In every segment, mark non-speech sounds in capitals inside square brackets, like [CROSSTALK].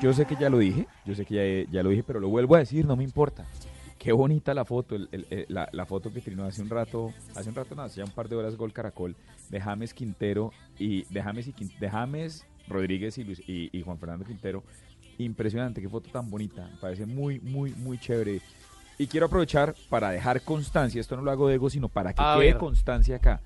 Yo sé que ya lo dije, yo sé que ya, ya lo dije, pero lo vuelvo a decir, no me importa. Qué bonita la foto, el- el- el- la, la foto que trinó hace un rato, hace un rato, no, hace ya un par de horas Gol Caracol, de James Quintero y de James, y de James Rodríguez y, Luis- y, y Juan Fernando Quintero. Impresionante, qué foto tan bonita, me parece muy, muy, muy chévere. Y quiero aprovechar para dejar constancia, esto no lo hago de ego, sino para que A quede ver. constancia acá.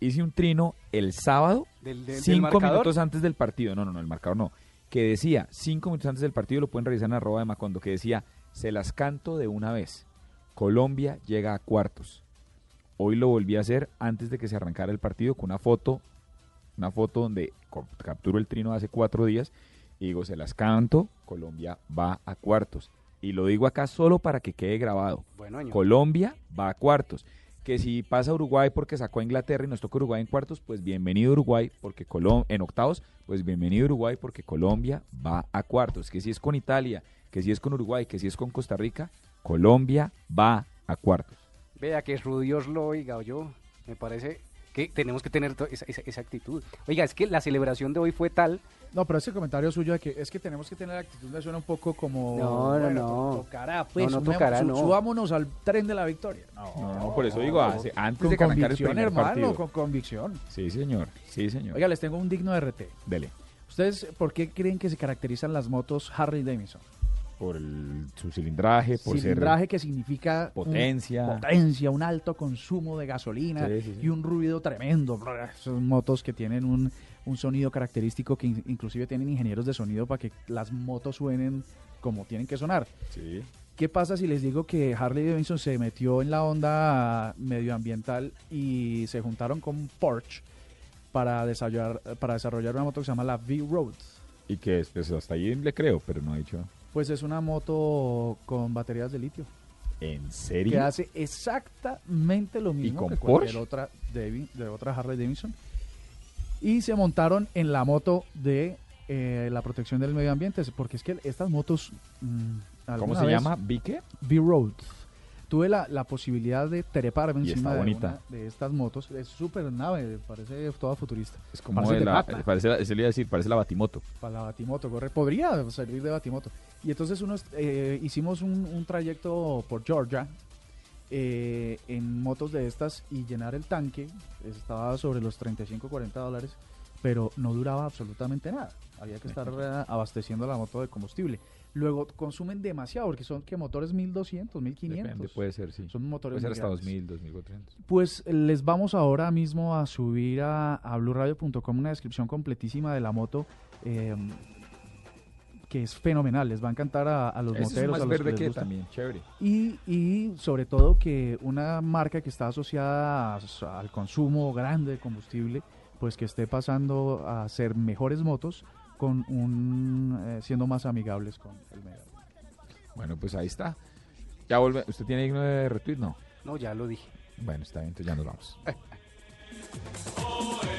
Hice un trino el sábado Del, del- del cinco minutos antes del partido, no, no, no, el marcador no, que decía, cinco minutos antes del partido, lo pueden revisar en arroba de Macondo, que decía, se las canto de una vez, Colombia llega a cuartos. Hoy lo volví a hacer antes de que se arrancara el partido con una foto, una foto donde capturo el trino hace cuatro días y digo, se las canto, Colombia va a cuartos. Y lo digo acá solo para que quede grabado. Bueno. Colombia va a cuartos. Que si pasa Uruguay porque sacó a Inglaterra y nos toca Uruguay en cuartos, pues bienvenido Uruguay porque Colom en octavos, pues bienvenido Uruguay porque Colombia va a cuartos. Que si es con Italia, que si es con Uruguay, que si es con Costa Rica, Colombia va a cuartos. Vea que Rudios lo oiga, yo me parece que tenemos que tener esa, esa- esa actitud. Oiga, es que la celebración de hoy fue tal. No, pero ese comentario suyo de que es que tenemos que tener actitud me suena un poco como. No, no, bueno, no. to- Tocará, pues. No, no tocará, no. Subámonos al tren de la victoria. No, no, por eso digo, hace- antes Con de que arrancara el convicción, primer hermano, partido. con convicción. Sí, señor, sí, señor. Oiga, les tengo un digno RT. Dele. ¿Ustedes por qué creen que se caracterizan las motos Harley Davidson? Por el- su cilindraje, por Cilindraje que significa un- Potencia. potencia, un alto consumo de gasolina Sí, sí, sí. y un ruido tremendo. Son motos que tienen un, un sonido característico que in- inclusive tienen ingenieros de sonido para que las motos suenen como tienen que sonar. ¿Qué pasa si les digo que Harley Davidson se metió en la onda medioambiental y se juntaron con Porsche para desarrollar, para desarrollar una moto que se llama la V-Road? Y que es, pues, hasta ahí le creo, pero no ha dicho. Pues es una moto con baterías de litio ¿En serio? que hace exactamente lo mismo con que cualquier Porsche? otra Davi- de otra Harley Davidson. Y se montaron en la moto de eh, la protección del medio ambiente, porque es que estas motos... mm, ¿Cómo alguna se vez- llama? ¿Vique? V-Road. Tuve la, la posibilidad de treparme Y encima de bonita. una de estas motos. Es súper nave, parece toda futurista. Es como Parece de la, parece la- eso le iba a decir, parece la Batimoto. Para la Batimoto, corre. Podría servir de Batimoto. Y entonces unos, eh, hicimos un, un trayecto por Georgia eh, en motos de estas y llenar el tanque estaba sobre los 35, 40 dólares, pero no duraba absolutamente nada. Había que estar eh, abasteciendo la moto de combustible. Luego consumen demasiado porque son que motores 1200, 1500. Depende, puede ser, sí. Son motores Puede ser hasta grandes. 2000, 2400. Pues les vamos ahora mismo a subir a, a blueradio.com una descripción completísima de la moto eh, que es fenomenal. Les va a encantar a, a los Ese es moteros. más a los que verde les que gusta. también, chévere. Y, y sobre todo que una marca que está asociada a- al consumo grande de combustible, pues que esté pasando a ser mejores motos con un eh, siendo más amigables con el medio Bueno, pues ahí está. Ya vuelve. ¿Usted tiene signo de retweet? No. No, ya lo dije. Bueno, está bien, entonces ya nos vamos. [LAUGHS]